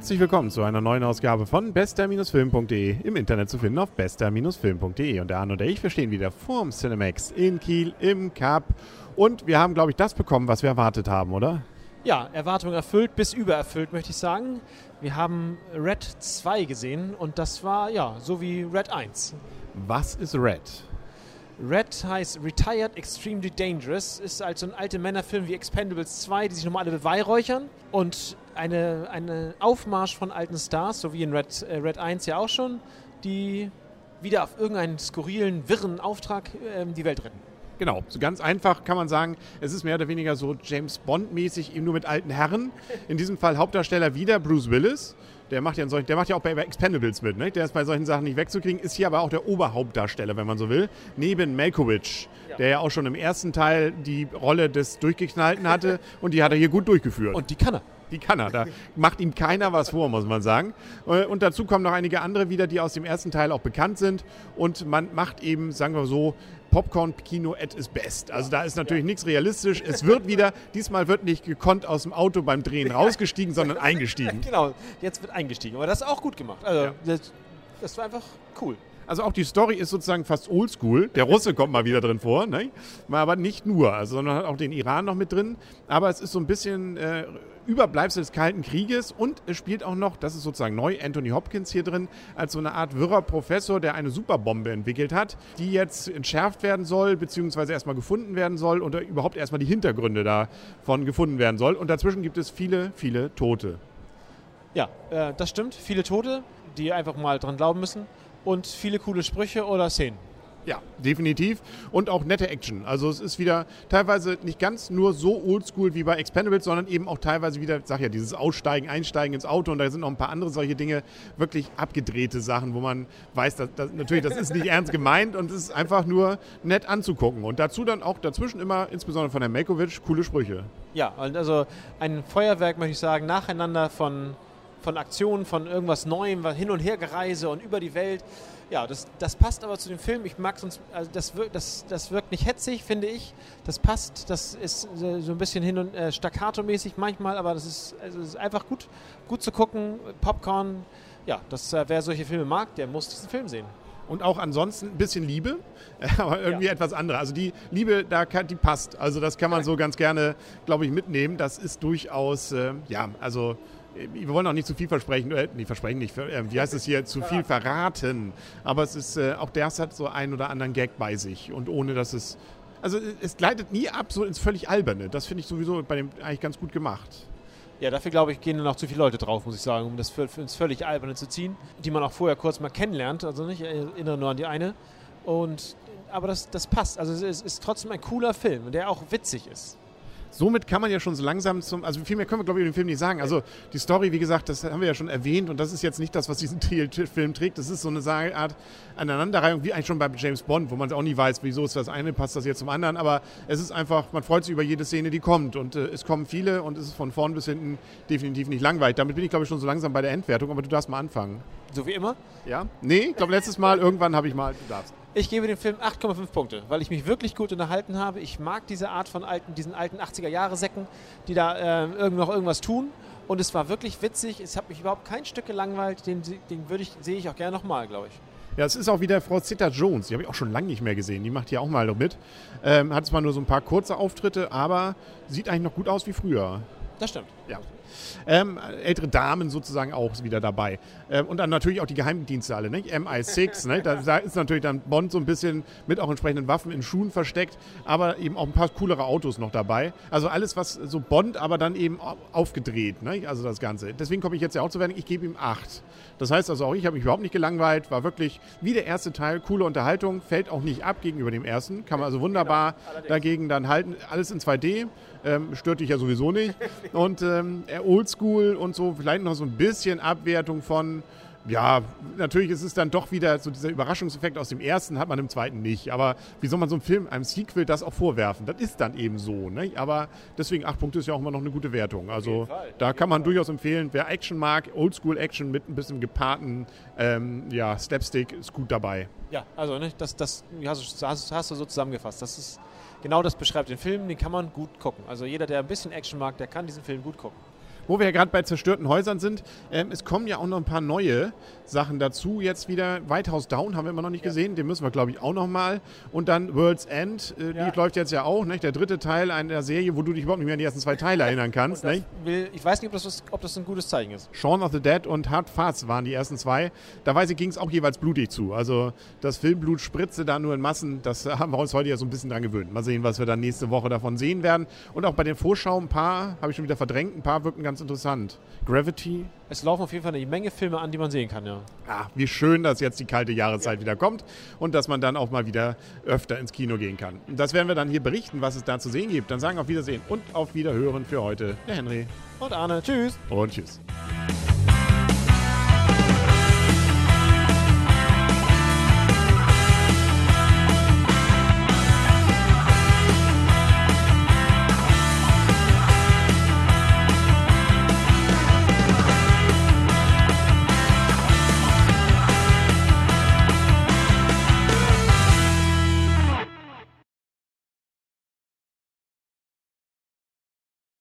Herzlich willkommen zu einer neuen Ausgabe von bester-film.de, im Internet zu finden auf bester-film.de. Und der Arno und ich, wir stehen wieder vorm Cinemax in Kiel im Cup. Und wir haben, glaube ich, das bekommen, was wir erwartet haben, oder? Ja, Erwartung erfüllt bis übererfüllt, möchte ich sagen. Wir haben Red 2 gesehen und das war ja so wie Red 1. Was ist Red? Red heißt Retired Extremely Dangerous, ist also ein alter Männerfilm wie Expendables 2, die sich nochmal alle beweihräuchern und eine, eine Aufmarsch von alten Stars, so wie in Red, äh, Red 1 ja auch schon, die wieder auf irgendeinen skurrilen, wirren Auftrag äh, die Welt retten. Genau, so ganz einfach kann man sagen, es ist mehr oder weniger so James Bond-mäßig, eben nur mit alten Herren. In diesem Fall Hauptdarsteller wieder Bruce Willis. Der macht ja, solchen, der macht ja auch bei Expendables mit, ne? Der ist bei solchen Sachen nicht wegzukriegen, ist hier aber auch der Oberhauptdarsteller, wenn man so will. Neben Malkovich, ja. der ja auch schon im ersten Teil die Rolle des Durchgeknallten hatte und die hat er hier gut durchgeführt. Und die kann er. Die kann er. Da macht ihm keiner was vor, muss man sagen. Äh, und dazu kommen noch einige andere wieder, die aus dem ersten Teil auch bekannt sind. Und man macht eben, sagen wir so, Popcorn-Kino at its best. Also da ist natürlich ja. nichts realistisch. Es wird wieder, diesmal wird nicht gekonnt aus dem Auto beim Drehen rausgestiegen, sondern eingestiegen. Genau, jetzt wird eingestiegen. Aber das ist auch gut gemacht. Also ja. das, das war einfach cool. Also auch die Story ist sozusagen fast oldschool. Der Russe kommt mal wieder drin vor, ne? aber nicht nur, also, sondern hat auch den Iran noch mit drin. Aber es ist so ein bisschen äh, Überbleibsel des Kalten Krieges und es spielt auch noch, das ist sozusagen neu, Anthony Hopkins hier drin, als so eine Art wirrer Professor, der eine Superbombe entwickelt hat, die jetzt entschärft werden soll, beziehungsweise erstmal gefunden werden soll und überhaupt erstmal die Hintergründe davon gefunden werden soll. Und dazwischen gibt es viele, viele Tote. Ja, äh, das stimmt. Viele Tote, die einfach mal dran glauben müssen und viele coole Sprüche oder Szenen. Ja, definitiv. Und auch nette Action. Also es ist wieder teilweise nicht ganz nur so oldschool wie bei Expendables, sondern eben auch teilweise wieder, sag ja, dieses Aussteigen, Einsteigen ins Auto und da sind noch ein paar andere solche Dinge, wirklich abgedrehte Sachen, wo man weiß, dass, dass natürlich, das ist nicht ernst gemeint und es ist einfach nur nett anzugucken. Und dazu dann auch dazwischen immer, insbesondere von Herrn Melkovic, coole Sprüche. Ja, also ein Feuerwerk, möchte ich sagen, nacheinander von von Aktionen, von irgendwas Neuem, hin und her gereise und über die Welt. Ja, das, das passt aber zu dem Film. Ich mag sonst, also das, wirkt, das, das wirkt nicht hetzig, finde ich. Das passt, das ist so ein bisschen hin und äh, staccato-mäßig manchmal, aber das ist, also ist einfach gut, gut zu gucken. Popcorn, ja, das, äh, wer solche Filme mag, der muss diesen Film sehen und auch ansonsten ein bisschen Liebe, aber irgendwie ja. etwas andere. Also die Liebe, da kann, die passt. Also das kann man so ganz gerne, glaube ich, mitnehmen. Das ist durchaus, äh, ja, also wir wollen auch nicht zu viel versprechen, äh, nicht versprechen, nicht, äh, wie heißt es hier, zu viel verraten. Aber es ist, äh, auch das hat so einen oder anderen Gag bei sich und ohne dass es, also es gleitet nie ab so ins völlig Alberne. Das finde ich sowieso bei dem eigentlich ganz gut gemacht. Ja, dafür glaube ich, gehen noch zu viele Leute drauf, muss ich sagen, um das für, für ins völlig Alberne zu ziehen, die man auch vorher kurz mal kennenlernt. Also nicht, ich erinnere nur an die eine. Und, aber das, das passt. Also es ist, ist trotzdem ein cooler Film, der auch witzig ist somit kann man ja schon so langsam zum, also viel mehr können wir glaube ich über den Film nicht sagen. Also die Story, wie gesagt, das haben wir ja schon erwähnt und das ist jetzt nicht das, was diesen Film trägt. Das ist so eine Art Aneinanderreihung, wie eigentlich schon bei James Bond, wo man auch nie weiß, wieso ist das eine, passt das jetzt zum anderen. Aber es ist einfach, man freut sich über jede Szene, die kommt und äh, es kommen viele und es ist von vorn bis hinten definitiv nicht langweilig. Damit bin ich glaube ich schon so langsam bei der Endwertung, aber du darfst mal anfangen. So wie immer? Ja? Nee, ich glaube letztes Mal irgendwann habe ich mal, du darfst. Ich gebe dem Film 8,5 Punkte, weil ich mich wirklich gut unterhalten habe. Ich mag diese Art von alten, diesen alten 80er-Jahre-Säcken, die da äh, noch irgendwas tun. Und es war wirklich witzig. Es hat mich überhaupt kein Stück gelangweilt. Den, den würde ich, sehe ich auch gerne nochmal, glaube ich. Ja, es ist auch wieder Frau Zita Jones. Die habe ich auch schon lange nicht mehr gesehen. Die macht hier auch mal mit. Ähm, hat zwar nur so ein paar kurze Auftritte, aber sieht eigentlich noch gut aus wie früher. Das stimmt. Ja. Ähm, ältere Damen sozusagen auch wieder dabei. Ähm, und dann natürlich auch die Geheimdienste alle, nicht? MI6, ne? da, da, ist natürlich dann Bond so ein bisschen mit auch entsprechenden Waffen in Schuhen versteckt, aber eben auch ein paar coolere Autos noch dabei. Also alles, was so Bond, aber dann eben aufgedreht, ne? also das Ganze. Deswegen komme ich jetzt ja auch zu werden, ich gebe ihm 8. Das heißt also auch, ich habe mich überhaupt nicht gelangweilt, war wirklich wie der erste Teil, coole Unterhaltung, fällt auch nicht ab gegenüber dem ersten, kann man also wunderbar genau, dagegen dann halten. Alles in 2D, ähm, stört dich ja sowieso nicht. Und ähm, oldschool und so, vielleicht noch so ein bisschen Abwertung von, ja, natürlich ist es dann doch wieder so dieser Überraschungseffekt aus dem ersten, hat man im zweiten nicht. Aber wie soll man so einem Film, einem Sequel, das auch vorwerfen? Das ist dann eben so. Ne? Aber deswegen, acht Punkte ist ja auch immer noch eine gute Wertung. Also da kann man durchaus empfehlen, wer Action mag, Oldschool-Action mit ein bisschen gepaarten ähm, ja, Slapstick, ist gut dabei. Ja, also ne, das, das hast, hast, hast du so zusammengefasst. Das ist genau das beschreibt den Film, den kann man gut gucken. Also jeder, der ein bisschen Action mag, der kann diesen Film gut gucken. Wo wir ja gerade bei zerstörten Häusern sind, ähm, es kommen ja auch noch ein paar neue Sachen dazu. Jetzt wieder White House Down haben wir immer noch nicht gesehen. Den müssen wir, glaube ich, auch noch mal. Und dann World's End, äh, Ja. die läuft jetzt ja auch. Nicht? Der dritte Teil einer Serie, wo du dich überhaupt nicht mehr an die ersten zwei Teile erinnern kannst. Nicht? will, ich weiß nicht, ob das, was- ob das ein gutes Zeichen ist. Shaun of the Dead und Hard Fast waren die ersten zwei. Da weiß ich, ging es auch jeweils blutig zu. Also das Filmblut spritzte da nur in Massen. Das haben wir uns heute ja so ein bisschen dran gewöhnt. Mal sehen, was wir dann nächste Woche davon sehen werden. Und auch bei den Vorschauen, ein paar, habe ich schon wieder verdrängt, ein paar wirken ganz interessant. Gravity, Es laufen auf jeden Fall eine Menge Filme an, die man sehen kann, ja. ah, wie schön, dass jetzt die kalte Jahreszeit wieder kommt und dass man dann auch mal wieder öfter ins Kino gehen kann. Und das werden wir dann hier berichten, was es da zu sehen gibt. Dann sagen auf Wiedersehen und auf Wiederhören für heute der Henry Und Arne, tschüss. und tschüss.